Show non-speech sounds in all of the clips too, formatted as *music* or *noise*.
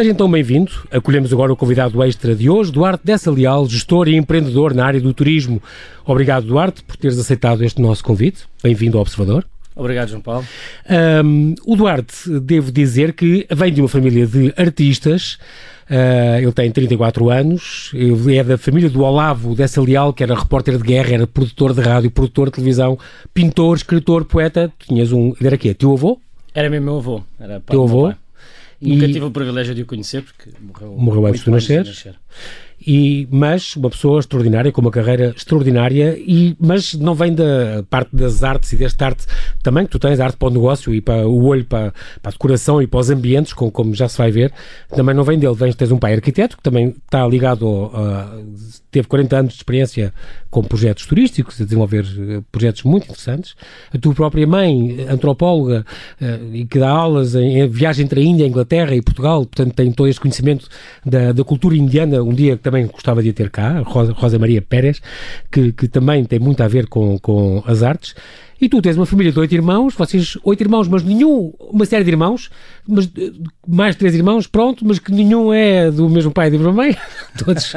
Seja então bem-vindo. Acolhemos agora o convidado extra de hoje, Duarte Dessa Leal, gestor e empreendedor na área do turismo. Obrigado, Duarte, por teres aceitado este nosso convite. Bem-vindo ao Observador. Obrigado, João Paulo. Um, o Duarte, devo dizer que vem de uma família de artistas. Uh, ele tem 34 anos, ele é da família do Olavo Dessa Leal, que era repórter de guerra, era produtor de rádio, produtor de televisão, pintor, escritor, poeta. Tinhas um. Ele era quê? Teu avô? Era mesmo meu avô. Era Teu avô? Nunca tive o privilégio de o conhecer, porque morreu, morreu antes de nascer. nascer. E, mas uma pessoa extraordinária, com uma carreira extraordinária, e, mas não vem da parte das artes e desta arte também, que tu tens, arte para o negócio e para o olho, para, para a decoração e para os ambientes, como, já se vai ver, também não vem dele. Vens, tens um pai arquiteto, que também está ligado, a, teve 40 anos de experiência com projetos turísticos, a desenvolver eh, projetos muito interessantes. A tua própria mãe, antropóloga, eh, e que dá aulas em, em viagem entre a Índia, a Inglaterra e Portugal, portanto tem todo este conhecimento da, da cultura indiana, um dia que também gostava de ter cá, Rosa, Rosa Maria Pérez, que, que também tem muito a ver com, com as artes. E tu tens uma família de oito irmãos, vocês oito irmãos, mas nenhum, uma série de irmãos, mas eh, mais três irmãos, pronto, mas que nenhum é do mesmo pai e da mesma mãe. *laughs* Todos.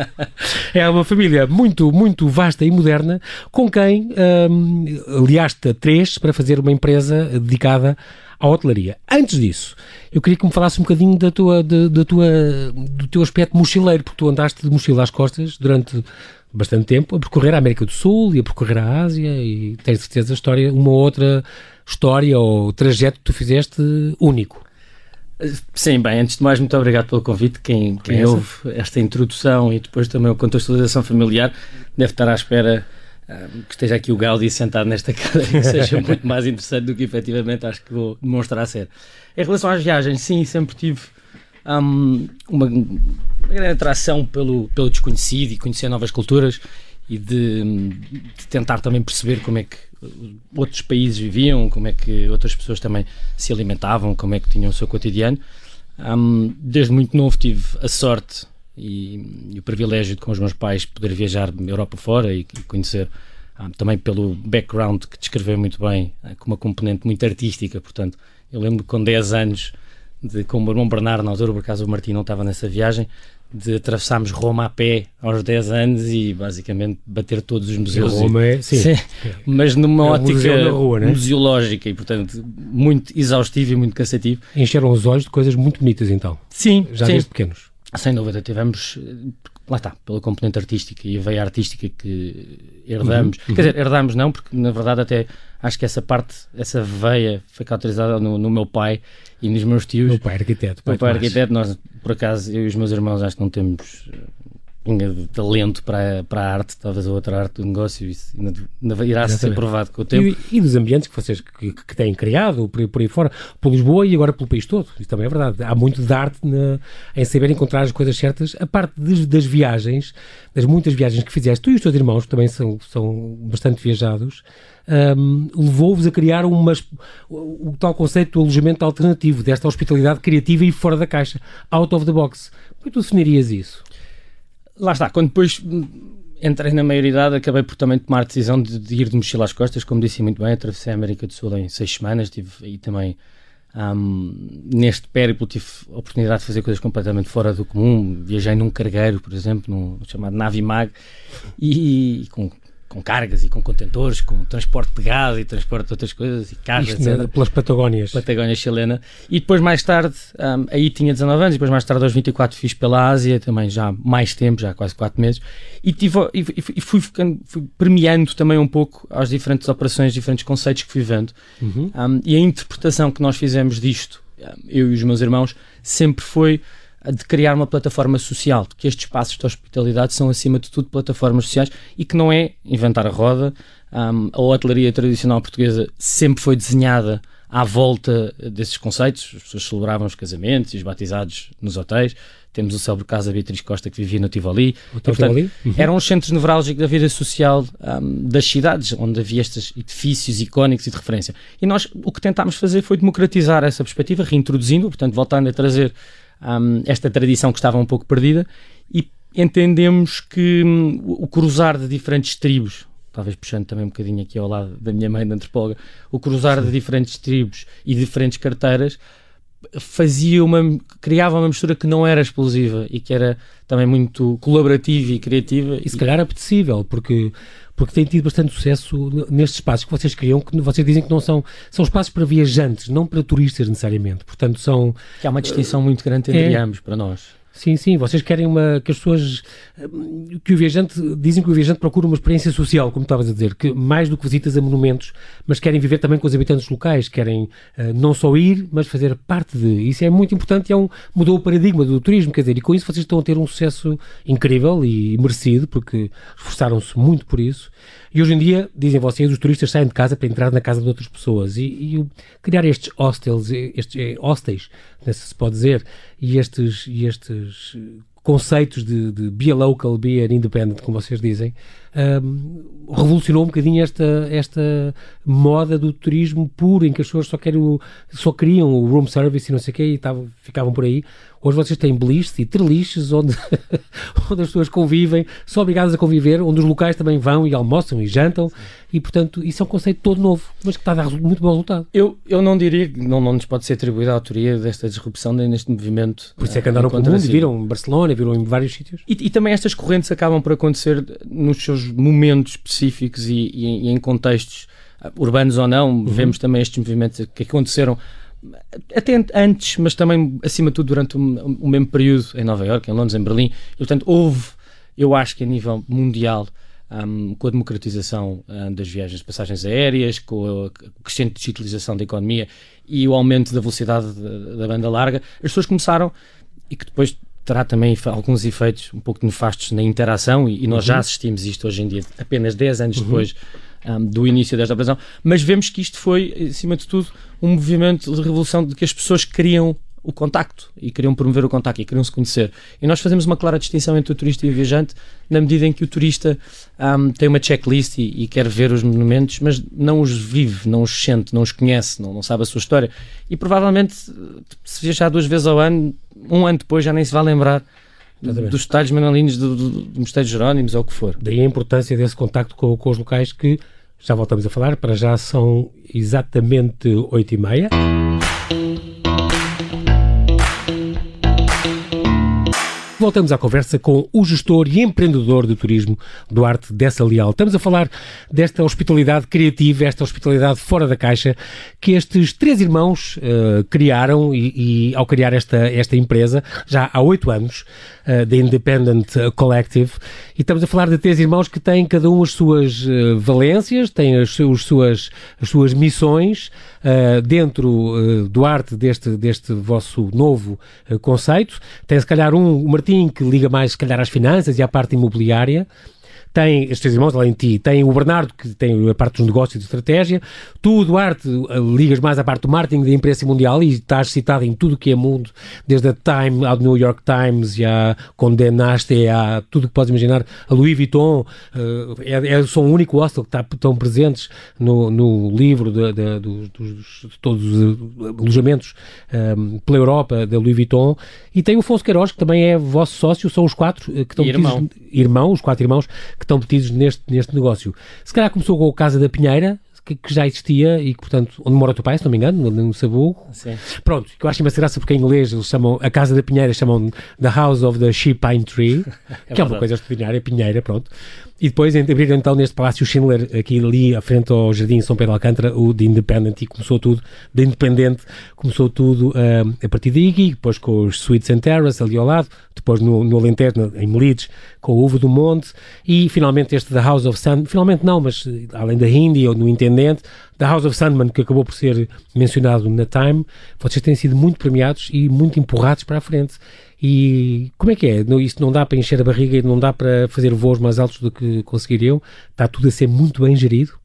É uma família muito, muito vasta e moderna, com quem hum, aliaste três para fazer uma empresa dedicada à hotelaria. Antes disso, eu queria que me falasse um bocadinho da tua, da, da tua, do teu aspecto mochileiro, porque tu andaste de mochila às costas durante bastante tempo a percorrer a América do Sul e a percorrer a Ásia e tens certeza a história, uma outra história ou trajeto que tu fizeste único. Sim, bem, antes de mais, muito obrigado pelo convite. Quem, quem ouve esta introdução e depois também a contextualização familiar deve estar à espera que esteja aqui o Gaudi sentado nesta *laughs* cadeira que seja muito mais interessante do que efetivamente acho que vou demonstrar ser. Em relação às viagens, sim, sempre tive um, uma, uma, grande atração pelo, pelo desconhecido e conhecer novas culturas e de, de, tentar também perceber como é que outros países viviam, como é que outras pessoas também se alimentavam, como é que tinham o seu cotidiano. Um, desde muito novo tive a sorte e, e, o privilégio de com os meus pais poder viajar Europa fora e, conhecer um, também pelo background que descreveu muito bem, uh, com uma componente muito artística, portanto, eu lembro com 10 anos de, com o meu irmão Bernardo, na altura, por acaso o Martim não estava nessa viagem, de atravessarmos Roma a pé aos 10 anos e basicamente bater todos os museus. Roma é, sim. sim. Mas numa é ótica rua, né? museológica e, portanto, muito exaustivo e muito cansativo. Encheram os olhos de coisas muito bonitas, então. Sim. Já sim. desde pequenos. Sem dúvida, tivemos, lá está, pela componente artística e a veia artística que herdamos. Uhum, uhum. Quer dizer, herdamos não, porque na verdade até acho que essa parte, essa veia foi cauterizada no, no meu pai e nos meus tios. Meu pai é arquiteto. Meu pai é arquiteto, nós, por acaso, eu e os meus irmãos acho que não temos de talento para, para a arte, talvez a outra arte do negócio, isso ainda, ainda irá Exatamente. ser provado com o tempo. E, e dos ambientes que vocês que, que têm criado por, por aí fora, por Lisboa e agora pelo país todo, isso também é verdade. Há muito de arte na, em saber encontrar as coisas certas, a parte de, das viagens, das muitas viagens que fizeste, tu e os teus irmãos, que também são, são bastante viajados, um, levou-vos a criar umas, o, o tal conceito do alojamento alternativo, desta hospitalidade criativa e fora da caixa, out of the box. Como é tu definirias isso? Lá está, quando depois entrei na maioridade, acabei por também tomar a decisão de, de, ir de mochila às costas, como disse muito bem, atravessei a América do Sul em seis semanas, tive aí também um, neste périplo tive a oportunidade de fazer coisas completamente fora do comum, viajei num cargueiro, por exemplo, num chamado Navimag, e, e com com cargas e com contentores, com transporte de gás e transporte de outras coisas e cargas, Isto, etc. Pelas Patagónias. Patagónia chilena. E depois mais tarde, um, aí tinha 19 anos, e depois mais tarde aos 24 fiz pela Ásia, também já mais tempo, já quase 4 meses, e, tive, e, e fui, ficando, fui premiando também um pouco as diferentes operações, diferentes conceitos que fui vendo. Uhum. Um, e a interpretação que nós fizemos disto, eu e os meus irmãos, sempre foi de criar uma plataforma social, que estes espaços de hospitalidade são, acima de tudo, plataformas sociais e que não é inventar a roda. Um, a hotelaria tradicional portuguesa sempre foi desenhada à volta desses conceitos. As pessoas celebravam os casamentos e os batizados nos hotéis. Temos o célebre casa Beatriz Costa que vivia no Tivoli. O Tivoli? Uhum. Eram os centros nevrálgicos da vida social um, das cidades, onde havia estes edifícios icónicos e de referência. E nós o que tentámos fazer foi democratizar essa perspectiva, reintroduzindo, portanto, voltando a trazer um, esta tradição que estava um pouco perdida e entendemos que um, o cruzar de diferentes tribos, talvez puxando também um bocadinho aqui ao lado da minha mãe de antropóloga, o cruzar Sim. de diferentes tribos e diferentes carteiras fazia uma criava uma mistura que não era explosiva e que era também muito colaborativa e criativa e se calhar apetecível porque porque tem tido bastante sucesso nestes espaços que vocês criam, que vocês dizem que não são, são espaços para viajantes, não para turistas necessariamente. Portanto, são. Que há uma distinção muito grande entre é, ambos para nós. Sim, sim, vocês querem uma, que as pessoas, que o viajante, dizem que o viajante procura uma experiência social, como estavas a dizer, que mais do que visitas a monumentos, mas querem viver também com os habitantes locais, querem uh, não só ir, mas fazer parte de. Isso é muito importante e é um, mudou o paradigma do turismo, quer dizer, e com isso vocês estão a ter um sucesso incrível e merecido, porque esforçaram-se muito por isso. E hoje em dia, dizem vocês, os turistas saem de casa para entrar na casa de outras pessoas. E, e criar estes hostels, estes é, hostels, se pode dizer, e estes, e estes conceitos de, de be a local, be independent, como vocês dizem, um, revolucionou um bocadinho esta, esta moda do turismo puro, em que as pessoas só, querem só queriam o room service e não sei o quê, e tavam, ficavam por aí. Hoje vocês têm beliches e treliches onde, *laughs* onde as pessoas convivem, são obrigadas a conviver, onde os locais também vão e almoçam e jantam, e portanto isso é um conceito todo novo, mas que está a dar muito bom resultado. Eu, eu não diria, não, não nos pode ser atribuída a autoria desta disrupção neste movimento. Por isso é que andaram pelo mundo, viram em Barcelona, viram em vários sítios. E, e, também estas correntes acabam por acontecer nos seus momentos específicos e, e, e em contextos uh, urbanos ou não, uhum. vemos também estes movimentos que aconteceram até antes, mas também, acima de tudo, durante o, mesmo período em Nova Iorque, em Londres, em Berlim. E, portanto, houve, eu acho que a nível mundial, um, com a democratização um, das viagens de passagens aéreas, com a crescente digitalização da economia e o aumento da velocidade da, da banda larga, as pessoas começaram, e que depois terá também alguns efeitos um pouco nefastos na interação, e, e nós uhum. já assistimos isto hoje em dia, apenas 10 anos uhum. depois um, do início desta operação, mas vemos que isto foi, acima de tudo, um movimento de revolução de que as pessoas queriam o contacto e queriam promover o contacto e queriam se conhecer. E nós fazemos uma clara distinção entre o turista e o viajante, na medida em que o turista um, tem uma checklist e, e, quer ver os monumentos, mas não os vive, não os sente, não os conhece, não, não sabe a sua história. E provavelmente, se viajar duas vezes ao ano, um ano depois já nem se vai lembrar Exatamente. dos detalhes manalinos do, do, do Mosteiro Jerónimos ou o que for. Daí a importância desse contacto com, com os locais que já voltamos a falar, para já são exatamente oito e meia. Voltamos à conversa com o gestor e empreendedor de turismo Duarte Dessa Leal. Estamos a falar desta hospitalidade criativa, esta hospitalidade fora da caixa, que estes três irmãos uh, criaram e, e, ao criar esta, esta empresa, já há oito anos, uh, The Independent Collective, e estamos a falar de três irmãos que têm cada um as suas uh, valências, têm as, as, suas, as suas missões, uh, dentro uh, do arte deste, deste vosso novo uh, conceito. Tem se calhar um, o Martim, que liga mais se calhar às finanças e à parte imobiliária tem estes irmãos, além de ti, tem o Bernardo, que tem a parte dos negócios e de estratégia, tu, Duarte, ligas mais à parte do marketing da imprensa mundial e estás citado em tudo o que é mundo, desde a Time ao New York Times e a Condé Nast, a tudo que podes imaginar, a Louis Vuitton, é, é, são o único hostel que está, estão presentes no, no livro de, de, de, de todos os alojamentos um, pela Europa da Louis Vuitton, e tem o Afonso Queiroz, que também é vosso sócio, são os quatro eh, que estão irmão. irmãos, os quatro irmãos, que estão metidos neste, neste negócio. Se calhar começou com a Casa da Pinheira, que, que, já existia e que, portanto, onde mora o teu pai, se não me engano, no, Sabugo. Sim. Pronto, que eu acho imensa graça porque em inglês eles chamam, a Casa da Pinheira chamam The House of the Sheep Pine Tree, *laughs* é que é uma coisa extraordinária, Pinheira, pronto. E depois abriram então neste Palácio Schindler, aqui ali à frente ao Jardim São Pedro Alcântara, o de Independent, e começou tudo, de Independente, começou tudo uh, a partir daí, depois com os Suites and Terrace ali ao lado, depois no, no Alentejo, em Melides, com o Uva do Monte, e finalmente este The House of Sun, finalmente não, mas eh, além da Hindi ou no Intendente, The House of Sandman, que acabou por ser mencionado na Time, vocês têm sido muito premiados e muito empurrados para a frente. E como é que é? Isto não dá para encher a barriga e não dá para fazer voos mais altos do que conseguiriam? Está tudo a ser muito bem gerido?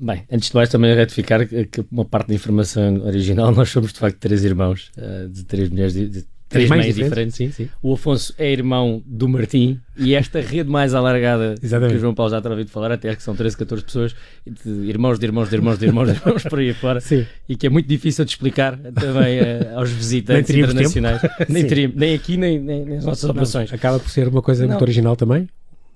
Bem, antes de mais também retificar que uma parte da informação original, *laughs* nós somos de facto três irmãos, eh, de três mulheres, de três mães diferentes. Sim, sim. O Afonso é irmão do Martim e esta rede mais alargada *laughs* Exatamente. que o João Paulo já terá ouvido falar, até que são 13, 14 pessoas, de irmãos, de irmãos, de irmãos, de irmãos, de irmãos, por aí fora, sim. e que é muito difícil de explicar também uh, aos visitantes internacionais. *laughs* nem, teríamos, nem aqui, nem, nem, nas nossas operações. Acaba por ser uma coisa não. muito original também?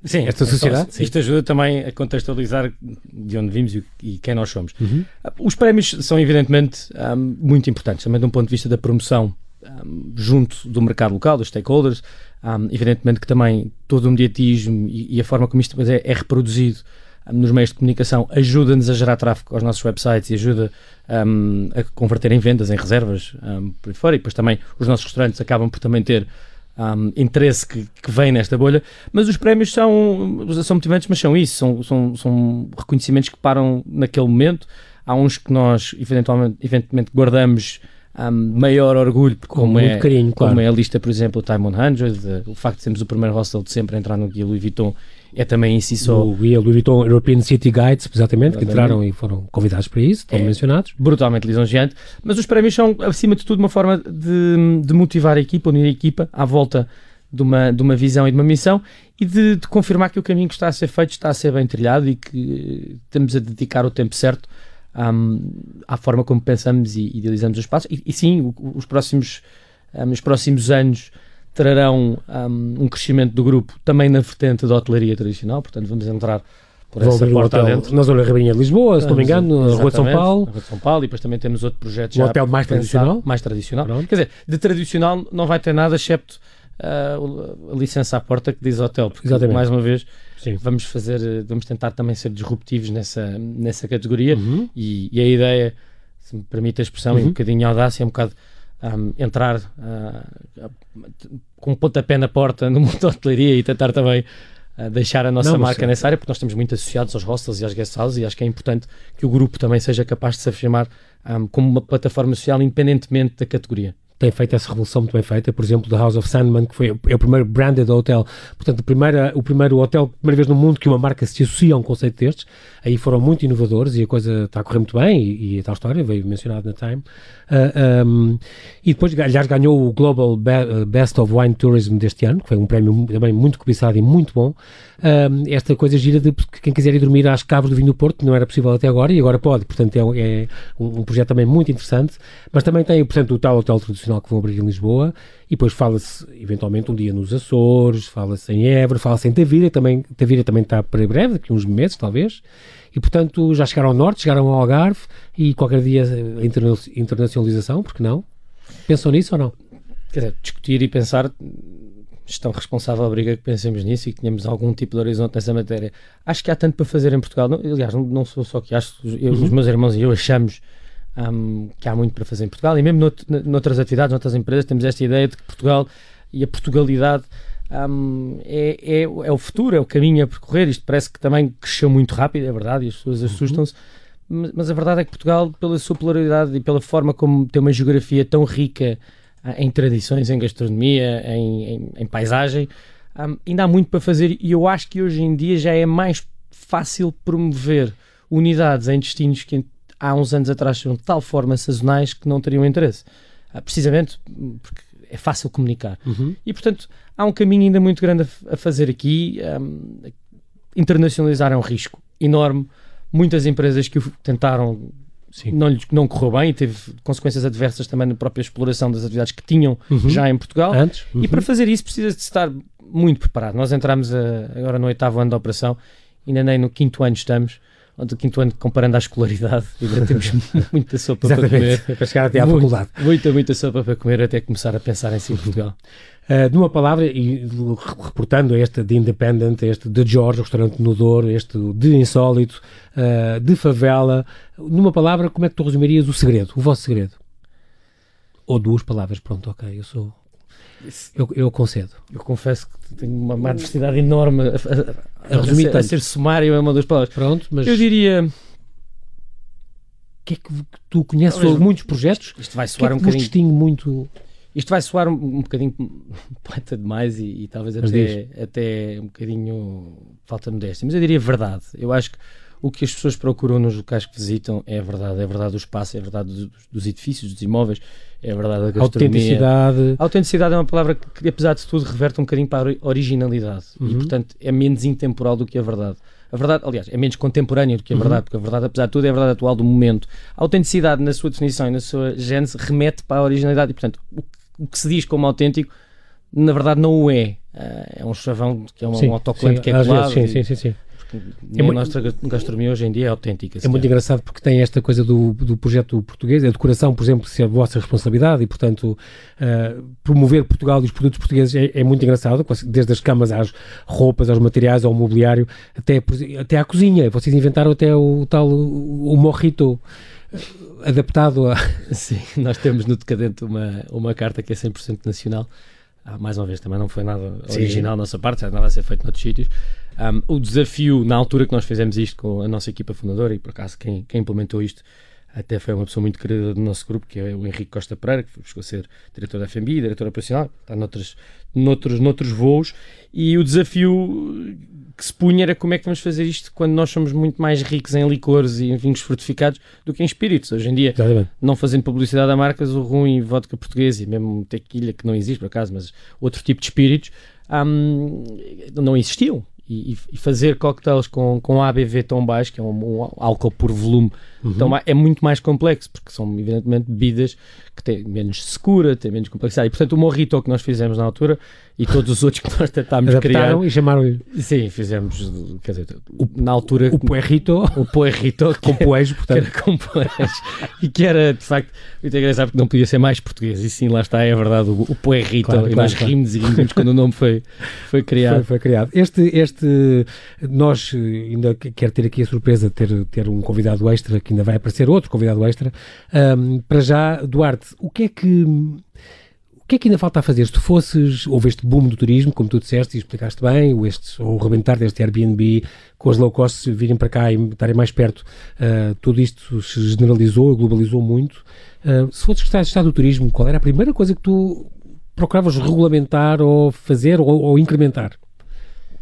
Sim, esta sociedade. Então, isto ajuda também a contextualizar de onde vimos e, e quem nós somos. Uhum. Os prémios são, evidentemente, um, muito importantes, também de um ponto de vista da promoção junto do mercado local, dos stakeholders. Um, evidentemente que também todo o mediatismo e, e a forma como isto é, é reproduzido nos meios de comunicação ajuda-nos a gerar tráfego aos nossos websites e ajuda um, a converter em vendas, em reservas um, por fora. E depois também os nossos restaurantes acabam por também ter um, interesse que, que, vem nesta bolha. Mas os prémios são, são motivantes, mas são isso, são, são, são reconhecimentos que param naquele momento. Há uns que nós eventualmente, eventualmente guardamos um, maior orgulho, como, é, carinho, como claro. é a lista, por exemplo, o Time 100, o facto de sermos o primeiro hostel de sempre a entrar no Guia Louis Vuitton é também em si só. O Guia Louis Vuitton European City Guides, exatamente, que entraram e foram convidados para isso, estão é mencionados. Brutalmente lisonjeante, mas os prémios são, acima de tudo, uma forma de, de motivar a equipa, unir a equipa à volta de uma, de uma visão e de uma missão e de, de, confirmar que o caminho que está a ser feito está a ser bem trilhado e que estamos a dedicar o tempo certo um, à forma como pensamos e idealizamos os passos. E, e sim, os próximos, um, os próximos anos trarão um, um, crescimento do grupo também na vertente da hotelaria tradicional, portanto vamos entrar por essa porta hotel, dentro. Na zona Ribeirinha de Lisboa, se não me engano, na Rua de São Paulo. Rua de São Paulo e depois também temos outro projeto já. Um hotel mais tradicional. Mais tradicional. Pronto. Quer dizer, de tradicional não vai ter nada, excepto a licença à porta que diz hotel, porque Exatamente. mais uma vez Sim. vamos fazer, vamos tentar também ser disruptivos nessa, nessa categoria uhum. e, e, a ideia, se me permite a expressão, uhum. e um bocadinho audácia, é um bocado um, entrar uh, com um pontapé na porta *laughs* no mundo da hotelaria e tentar também uh, deixar a nossa Não, marca nessa área, porque nós estamos muito associados aos hostels e às guest houses e acho que é importante que o grupo também seja capaz de se afirmar um, como uma plataforma social independentemente da categoria tem feito essa revolução muito bem feita, por exemplo, da House of Sandman, que foi é o primeiro branded hotel, portanto, o primeiro, o primeiro hotel, primeira vez no mundo que uma marca se associa a um conceito destes, aí foram muito inovadores e a coisa está a correr muito bem, e, e a tal história veio mencionada na Time. Uh, ah, um, e depois, aliás, ganhou o Global Best of Wine Tourism deste ano, que foi um prémio também muito cobiçado e muito bom. Um, esta coisa gira de quem quiser ir dormir às cabos do vinho do Porto, não era possível até agora, e agora pode, portanto, é, é um, um projeto também muito interessante, mas também tem, portanto, o tal hotel tradicional que vão abrir em Lisboa, e depois fala-se eventualmente um dia nos Açores, fala-se em Évora, fala-se em Tavira, também, Tavira também está para breve, daqui uns meses talvez, e portanto já chegaram ao Norte, chegaram ao Algarve, e qualquer dia a internacionalização, porque não? Pensam nisso ou não? Quer dizer, discutir e pensar gestão responsável obriga que pensemos nisso e que tenhamos algum tipo de horizonte nessa matéria. Acho que há tanto para fazer em Portugal. Não, aliás, não, não sou só que acho, eu, uhum. os meus irmãos e eu achamos um, que há muito para fazer em Portugal e mesmo nout, noutras atividades, noutras empresas, temos esta ideia de que Portugal e a Portugalidade um, é, é, é, o futuro, é o caminho a percorrer. Isto parece que também cresceu muito rápido, é verdade, e as pessoas uhum. assustam-se. Mas, mas a verdade é que Portugal, pela sua polaridade e pela forma como tem uma geografia tão rica em tradições, em gastronomia, em, em, em paisagem, um, ainda há muito para fazer e eu acho que hoje em dia já é mais fácil promover unidades em destinos que há uns anos atrás eram de tal forma sazonais que não teriam interesse. Uh, precisamente porque é fácil comunicar. Uhum. E, portanto, há um caminho ainda muito grande a, a fazer aqui. Um, internacionalizar é um risco enorme. Muitas empresas que o tentaram não, não correu bem e teve consequências adversas também na própria exploração das atividades que tinham uhum. já em Portugal. Antes. Uhum. E para fazer isso precisa de estar muito preparado. Nós entramos a, agora no oitavo ano da operação, ainda nem no quinto ano estamos onde o quinto ano, comparando à escolaridade, *laughs* ainda temos muita sopa para comer. Para chegar até à Muito, faculdade. Muita, muita sopa para comer até começar a pensar em si em Portugal. Uh, numa palavra, e reportando este de Independent, este de George, o restaurante no Douro, este de Insólito, uh, de Favela, numa palavra, como é que tu resumirias o segredo, o vosso segredo? Ou duas palavras, pronto, ok, eu sou eu, eu concedo. Eu confesso que tenho uma, uma adversidade enorme a, a, a, ser, a, ser, sumário é uma das palavras. Pronto, mas... Eu diria... Que é que tu conheces Talvez, muitos projetos? Isto vai soar que é que um bocadinho... distingue muito... Isto vai soar um, um bocadinho *laughs* poeta demais e, e talvez até, até um bocadinho falta modéstia, mas eu diria verdade. Eu acho que o que as pessoas procuram nos locais que visitam é a verdade, é a verdade do espaço, é a verdade dos, dos edifícios, dos imóveis, é a verdade da gastronomia. Autenticidade. A autenticidade é uma palavra que, apesar de tudo, reverte um bocadinho para a originalidade uhum. e, portanto, é menos intemporal do que a verdade. A verdade, aliás, é menos contemporânea do que a uhum. verdade, porque a verdade, apesar de tudo, é a verdade atual do momento. A autenticidade, na sua definição e na sua gênese, remete para a originalidade e, portanto, o, o que se diz como autêntico na verdade não o é. Uh, é um chavão que é um, sim, autocolante sim, que é colado. Sim, sim, sim, sim. É a nossa gastronomia hoje em dia é autêntica. É muito engraçado porque tem esta coisa do, do projeto português, a decoração, por exemplo, ser a vossa responsabilidade e, portanto, uh, promover Portugal e os produtos portugueses é, é, muito engraçado, desde as camas às roupas, aos materiais, ao mobiliário, até, até à cozinha. Vocês inventaram até o tal, o, o morrito adaptado a... *laughs* Sim, nós temos no Decadente uma, uma carta que é 100% nacional. Ah, mais uma vez, também não foi nada original da nossa parte, já nada a ser feito noutros sítios. Um, o desafio, na altura que nós fizemos isto com a nossa equipa fundadora, e por acaso quem, quem implementou isto até foi uma pessoa muito querida do nosso grupo, que é o Henrique Costa Pereira, que a ser diretor da FMB, diretor operacional, está noutros, noutros, noutros voos, e o desafio que se punha era como é que vamos fazer isto quando nós somos muito mais ricos em licores e em vinhos fortificados do que em espíritos. Hoje em dia, Exatamente. não fazendo publicidade a marcas, o rum e vodka português e mesmo tequila, que não existe por acaso, mas outro tipo de espíritos, um, não existiam e, e, fazer cocktails com, com ABV tão baixo, que é um, um álcool por volume, uhum. tão baixo, é muito mais complexo, porque são evidentemente bebidas que têm menos secura, têm menos complexidade. E portanto, o morrito que nós fizemos na altura e todos os *laughs* outros que nós tentámos criar. e chamaram-lhe. Sim, fizemos, quer dizer, o, na altura. O Puerrito. O Puerrito. *laughs* com poejo, portanto. Que era *laughs* com poejo. e que era, de facto, muito engraçado porque não podia ser mais português. E sim, lá está, é verdade, o, o Puerrito. Claro, e nós claro. rimos e rimos quando o nome foi, foi criado. Foi, foi, criado. Este, este, nós ainda quero ter aqui a surpresa de ter, ter um convidado extra, ainda vai aparecer outro convidado extra. Um, para já, Duarte, o que é que que é que ainda falta a fazer? Se tu fosses, houve este boom do turismo, como tu disseste e explicaste bem, ou, este, ou o rebentar deste Airbnb, com as low cost virem para cá e estarem mais perto, uh, tudo isto se generalizou, globalizou muito. Uh, se fosses secretário de Estado do Turismo, qual era a primeira coisa que tu procuravas regulamentar ou fazer ou, ou incrementar?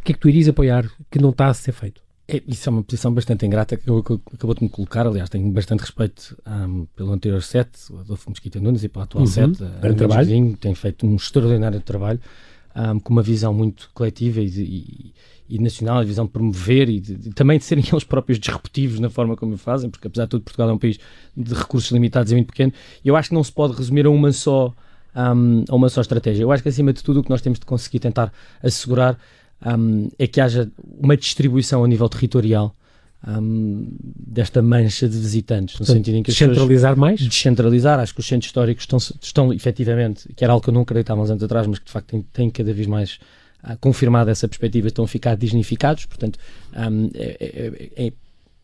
O que é que tu irias apoiar que não está a ser feito? É, isso é uma posição bastante ingrata que, acabou de me colocar. Aliás, tenho bastante respeito um, pelo anterior set, o Adolfo Mosquita Nunes, e pelo atual uhum. set. Grande trabalho. Vizinho, tem feito um extraordinário trabalho, um, com uma visão muito coletiva e, e, e nacional, a visão de promover e, de, de, também de serem *laughs* eles próprios disruptivos na forma como o fazem, porque apesar de tudo, Portugal é um país de recursos limitados e muito pequeno. E eu acho que não se pode resumir a uma só. Um, a uma só estratégia. Eu acho que acima de tudo o que nós temos de conseguir tentar assegurar um, é que haja uma distribuição a nível territorial um, desta mancha de visitantes, no Portanto, sentido em que descentralizar mais? Descentralizar, acho que os centros históricos estão, estão efetivamente, que era algo que eu não acreditava uns anos atrás, mas que de facto tem, tem cada vez mais uh, confirmado essa perspectiva, estão a ficar dignificados, portanto um, é, é, é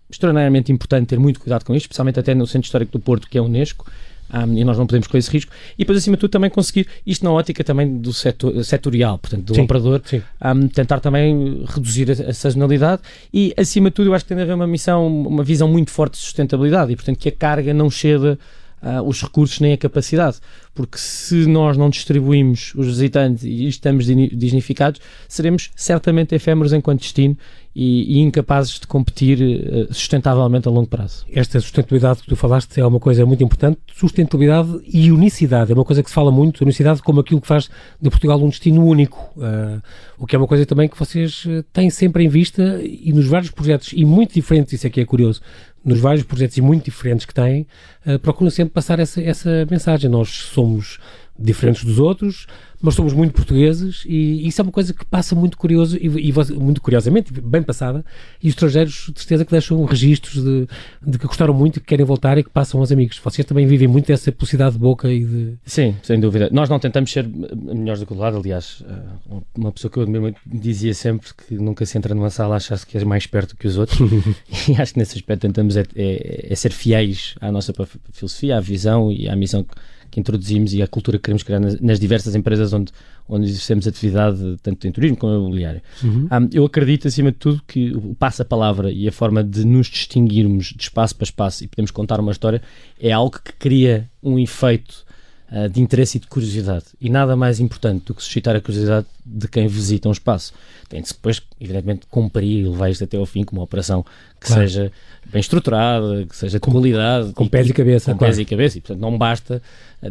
extraordinariamente importante ter muito cuidado com isto, especialmente até no Centro Histórico do Porto, que é a Unesco, um, e nós não podemos correr esse risco. E depois, acima de tudo, também conseguir, isto na ótica também do setor, setorial, portanto, do sim, operador, sim. Um, tentar também reduzir a, a, sazonalidade e, acima de tudo, eu acho que tem de haver uma missão, uma visão muito forte de sustentabilidade e, portanto, que a carga não ceda uh, os recursos nem a capacidade. Porque se nós não distribuímos os visitantes e estamos dignificados, seremos certamente efêmeros enquanto destino e, e incapazes de competir uh, sustentavelmente a longo prazo. Esta sustentabilidade que tu falaste é uma coisa muito importante. Sustentabilidade e unicidade é uma coisa que se fala muito. Unicidade como aquilo que faz de Portugal um destino único. Uh, o que é uma coisa também que vocês eh, têm sempre em vista e nos vários projetos, e muito diferentes, isso aqui é, é curioso, nos vários projetos e muito diferentes que têm, uh, procuram sempre passar essa, essa mensagem. Nós somos diferentes dos outros, mas somos muito portugueses e isso é uma coisa que passa muito curioso e, e muito curiosamente, bem passada, e os estrangeiros de certeza que deixam registros de, de, que gostaram muito e que querem voltar e que passam aos amigos. Vocês também vivem muito dessa publicidade de boca e de... Sim, sem dúvida. Nós não tentamos ser melhores do que o lado, aliás, eh, uma pessoa que eu muito dizia sempre que nunca se entra numa sala a achar-se que és mais perto que os outros *laughs* e acho que nesse aspecto tentamos é, é, é ser fiéis à nossa filosofia, à visão e à missão que que introduzimos e a cultura que queremos criar nas, nas diversas empresas onde, onde exercemos atividade, tanto em turismo como em imobiliário. Uhum. Um, eu acredito, acima de tudo, que o passa-palavra e a forma de nos distinguirmos de espaço para espaço e podemos contar uma história é algo que cria um efeito uh, de interesse e de curiosidade. E nada mais importante do que suscitar a curiosidade de quem visita um espaço. Tem-se depois, evidentemente, cumprir e levar isto até ao fim com uma operação que claro. seja bem estruturada, que seja de com, qualidade. Com e, pés e cabeça. Com claro. pés e cabeça. E, portanto, não basta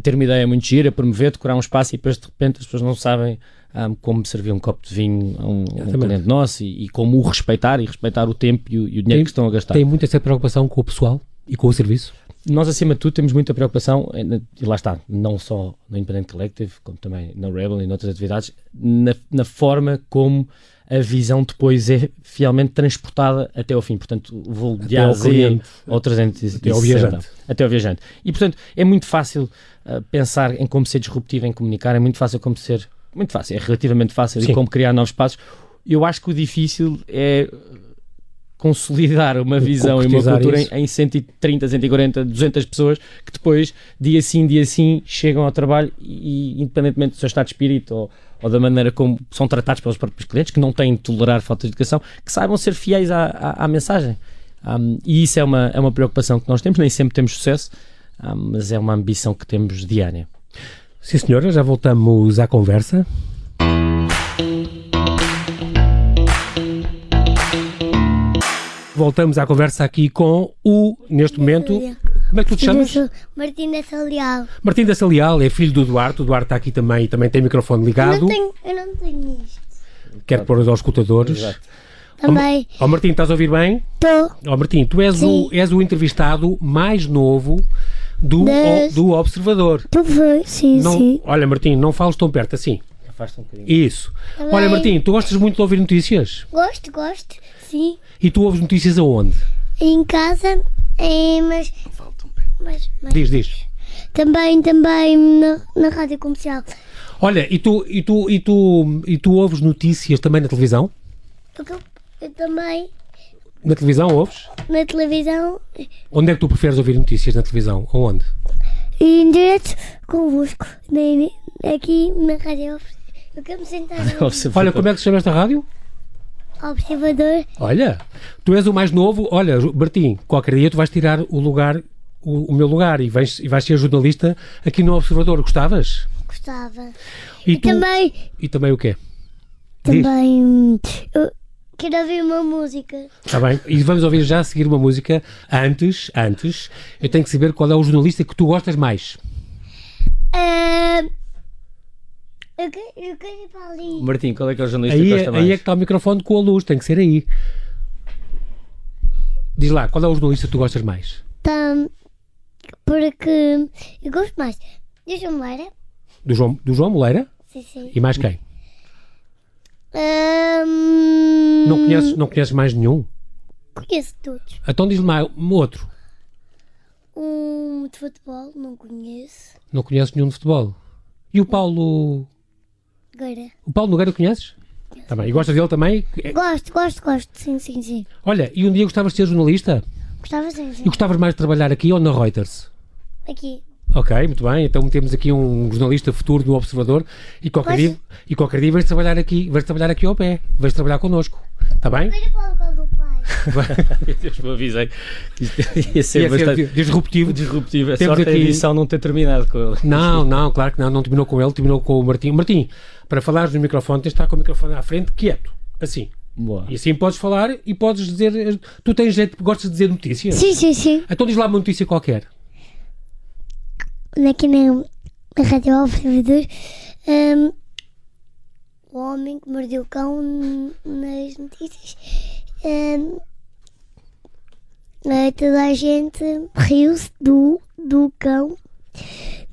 ter uma ideia muito gira, promover, decorar um espaço e depois, de repente, as pessoas não sabem um, como servir um copo de vinho a um, um cliente nosso e, e, como o respeitar e respeitar o tempo e o, e o dinheiro tem, que estão a gastar. Tem muita essa preocupação com o pessoal e com o serviço? Nós, acima de tudo, temos muita preocupação, e lá está, não só no Independent Collective, como também na Rebel e noutras atividades, na, na forma como a visão depois é fielmente transportada até ao fim. Portanto, o voo de A ou 360. Até ao viajante. Até ao viajante. E, portanto, é muito fácil uh, pensar em como ser disruptivo em comunicar, é muito fácil como ser... Muito fácil, é relativamente fácil Sim. e como criar novos passos. Eu acho que o difícil é consolidar uma visão e uma cultura em, em 130, 140, 200 pessoas que depois, dia sim, dia sim, chegam ao trabalho e, independentemente do seu estado de espírito ou, ou da maneira como são tratados pelos próprios clientes, que não têm de tolerar falta de educação, que saibam ser fiéis à, à, à mensagem. Um, e isso é uma, é uma preocupação que nós temos, nem sempre temos sucesso, um, mas é uma ambição que temos diária. Sim, senhora, já voltamos à conversa. Voltamos à conversa aqui com o, neste momento. Como é que tu te chamas? Martim da Salial. Martim da Salial é filho do Duarte. O Duarte está aqui também e também tem o microfone ligado. Eu não tenho, eu não tenho isto. Quer pôr aos escutadores. Exato. Também. Ó oh, Martim, estás a ouvir bem? Estou. Ó oh, Martim, tu és o, és o entrevistado mais novo do, o, do Observador. Tu foi, sim, não, sim. Olha, Martim, não fales tão perto assim. Afasta um bocadinho. Isso. Também. Olha, Martim, tu gostas muito de ouvir notícias? Gosto, gosto, sim. E tu ouves notícias aonde? Em casa, é, mas, mas, mas. Diz, diz. Também, também na, na rádio comercial. Olha, e tu, e, tu, e, tu, e tu ouves notícias também na televisão? Porque eu, eu também. Na televisão ouves? Na televisão. Onde é que tu preferes ouvir notícias na televisão? Aonde? Em direto convosco. Aqui na rádio. Eu quero me sentar. Olha, como é que se chama esta rádio? Observador. Olha, tu és o mais novo. Olha, Bertim, qualquer dia tu vais tirar o lugar, o, o meu lugar e vais, e vais ser jornalista aqui no Observador. Gostavas? Gostava. E, e tu, também. E também o quê? Também. Eu quero ouvir uma música. Está bem. E vamos ouvir já a seguir uma música. Antes, antes, eu tenho que saber qual é o jornalista que tu gostas mais. Uh, eu, quero, eu quero ir para ali. Martim, qual é que é o jornalista aí, que gosta é, mais? Aí é que está o microfone com a luz, tem que ser aí. Diz lá, qual é o jornalista que tu gostas mais? Tá, porque eu gosto mais do João Moleira. Do João, do João Moleira? Sim, sim. E mais quem? Um... Não, conheces, não conheces mais nenhum? Conheço todos. Então diz-me mais um outro. Um de futebol, não conheço. Não conheces nenhum de futebol? E o Paulo... Nogueira. O Paulo Nogueira conheces? Tá bem. E gostas dele também? Gosto, gosto, gosto. Sim, sim, sim. Olha, e um dia gostavas de ser jornalista? Gostava sim, sim. E gostavas mais de trabalhar aqui ou na Reuters? Aqui. Ok, muito bem. Então temos aqui um jornalista futuro do Observador e qualquer, dia, e qualquer dia vais trabalhar aqui, vais trabalhar aqui ao pé, vais trabalhar connosco. Está bem? Veja para pai. *laughs* Eu avisei que isto ia ser é bastante disruptivo. disruptivo. A Temos sorte é a aqui- edição não ter terminado com ele. Não, não, claro que não, não terminou com ele, terminou com o Martim. Martim, para falares no microfone, tens de estar com o microfone à frente, quieto, assim. Boa. E assim podes falar e podes dizer. Tu tens jeito, gostas de dizer notícias? Sim, sim, sim. Então diz lá uma notícia qualquer. Aqui na, na Rádio Observador, um, o homem que mordeu o cão nas notícias. Um, eh, toda a gente riu-se do, do cão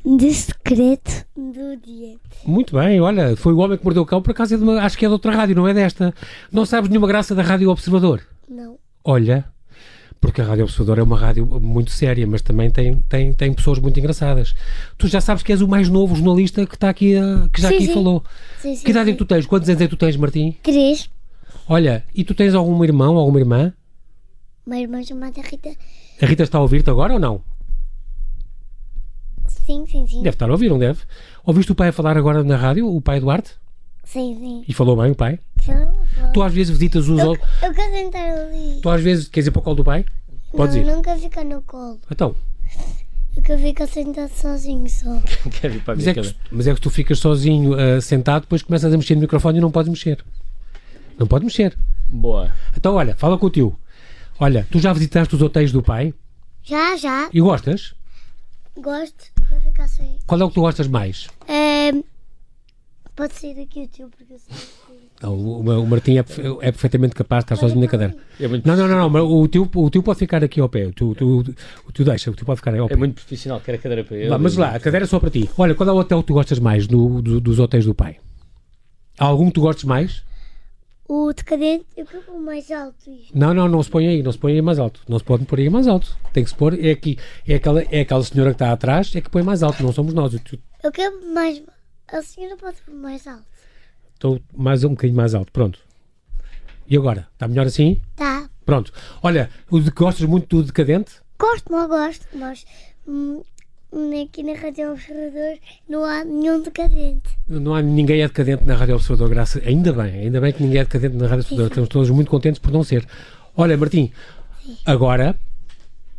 de secreto do dia. Muito bem, olha, foi o homem que mordeu o cão, por acaso é de uma, acho que é de outra rádio, não é desta. Não sabes nenhuma graça da Rádio Observador? Não. Olha, porque a Rádio Observador é uma rádio muito séria, mas também tem, tem, tem pessoas muito engraçadas. Tu já sabes que és o mais novo jornalista que está aqui, a- que já Sim, aqui sim. falou. Sim, Que idade é que tu tens? Quantos anos é que tu tens, Martim? Três. Olha, e tu tens algum irmão, alguma irmã? Uma irmã chamada Rita. A Rita está a ouvir-te agora ou não? Sim, sim, sim. Deve estar a ouvir, não deve? Ouviste o pai a falar agora na rádio, o pai Duarte? Sim, sim. E falou bem o pai? Falou, falou. Tu às vezes visitas os Eu, outros. eu quero sentar ali. Tu às vezes queres ir para o colo do pai? Podes não, ir. nunca fica no colo. Então, Eu quero ficar sentado sozinho só. *laughs* Quero ir para a mas é, que, mas é que tu ficas sozinho ah, sentado, depois começas a mexer no microfone e não podes mexer. Não pode mexer. Boa. Então, olha, fala com o tio. Olha, tu já visitaste os hotéis do pai Já, já. e gostas? Gosto. Vou ficar sem. Qual é o que tu gostas mais? É, pode sair daqui o tio, porque eu sei. O, o Martim é, é, perfeitamente capaz de estar sozinho na cadeira. É não, não, não, não, o tio, o tio pode ficar aqui ao pé. O tio, o, o tio deixa, o tio pode ficar aí ao é pé. É muito profissional, quer a cadeira para ele. Lá, mas lá, a cadeira é só para ti. Olha, qual é o hotel que tu gostas mais do, do, dos hotéis do pai? Há algum que tu gostes mais? O decadente, eu quero mais alto. Isto. Não, não, não se põe aí, não se põe aí mais alto. Não se pode pôr aí mais alto. Tem que se pôr, é aqui, é aquela, é aquela senhora que está atrás, é que põe mais alto, não somos nós. Eu quero mais, a senhora pode pôr mais alto. Estou mais um bocadinho mais alto, pronto. E agora? Está melhor assim? Tá. Pronto. Olha, gostas muito do decadente? Gosto, não gosto, mas hum, aqui na Rádio Observador não há nenhum decadente. Não há ninguém é decadente na Rádio Observador, graças. Ainda bem, ainda bem que ninguém é decadente na Rádio Observador. Estamos todos muito contentes por não ser. Olha, Martim, Sim. agora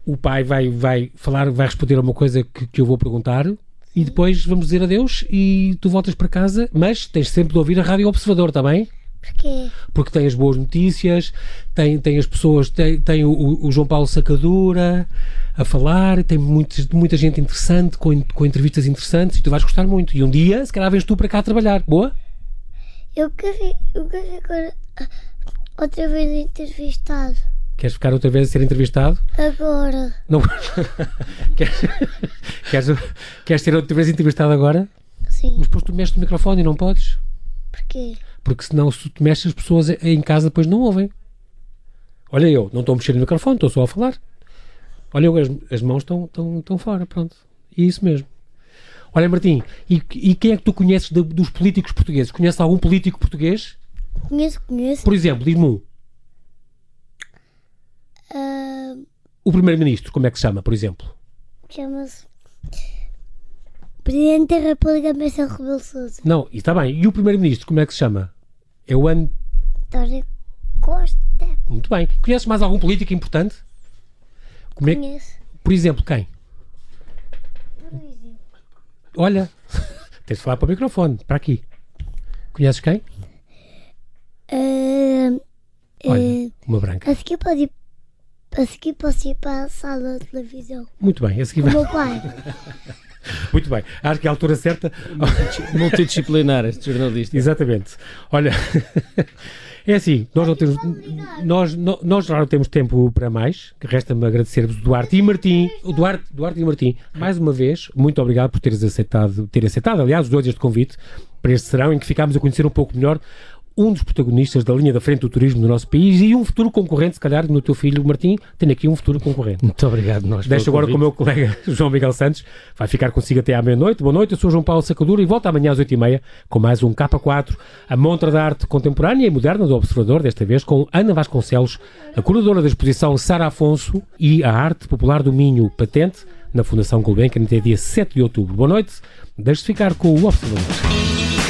o pai vai, vai falar, vai responder a uma coisa que, que eu vou perguntar e depois vamos dizer adeus e tu voltas para casa, mas tens sempre de ouvir a Rádio Observador, está bem? Porquê? Porque tem as boas notícias, tem, tem as pessoas, tem, tem o, o João Paulo Sacadura a falar, tem muitos, muita gente interessante, com, com entrevistas interessantes, e tu vais gostar muito. E um dia, se calhar, vens tu para cá trabalhar. Boa? Eu quero, eu quero agora ah, outra vez entrevistado. Queres ficar outra vez a ser entrevistado? Agora. Não. *laughs* queres, queres, queres ser outra vez entrevistado agora? Sim. Mas depois tu mexes no microfone e não podes? Porquê? Porque senão, se tu mexes, as pessoas em casa depois não ouvem. Olha eu, não estou a mexer no microfone, estou só a falar. Olha eu, as, as mãos estão, estão, estão fora, pronto. E isso mesmo. Olha, Martim, e, e quem é que tu conheces de, dos políticos portugueses? Conheces algum político português? Conheço, conheço. Por exemplo, diz-me um. Uh... O Primeiro-Ministro, como é que se chama, por exemplo? Chama-se Presidente da República Marcelo Rebelo Sousa. Não, e está bem. E o Primeiro-Ministro, como é que se chama? É o António Costa. Muito bem. Conheces mais algum político importante? Como é... Conheço. Por exemplo, quem? Exemplo. Olha, *laughs* tens de falar para o microfone, para aqui. Conheces quem? Uh, Olha, uh, uma branca. A seguir pode ir, a seguir posso ir para a sala de televisão. Muito bem, a seguir vai. O meu pai. *laughs* Muito bem, acho que é a altura certa. Multidisciplinar, este jornalista. Exatamente. Olha, *laughs* é assim, nós não temos, nós, nós já não temos tempo para mais. Resta-me agradecer-vos, Duarte e Martim. O Duarte, Duarte e Martim, mais uma vez, muito obrigado por teres aceitado, ter aceitado, aliás, os dois este convite para este serão em que ficámos a conhecer um pouco melhor um dos protagonistas da linha da frente do turismo no nosso país e um futuro concorrente, se calhar, no teu filho Martim, tem aqui um futuro concorrente. Muito obrigado, nós. Deixo agora com o meu colega *laughs* João Miguel Santos, vai ficar consigo até à meia-noite. Boa noite, eu sou João Paulo Sacadura e volto amanhã às oito e meia com mais um K4, a montra da arte contemporânea e moderna do Observador, desta vez com Ana Vasconcelos, a curadora da exposição Sara Afonso e a arte popular do Minho Patente, na Fundação Gulbenkian, até dia 7 de outubro. Boa noite, deixe-se ficar com o Observador.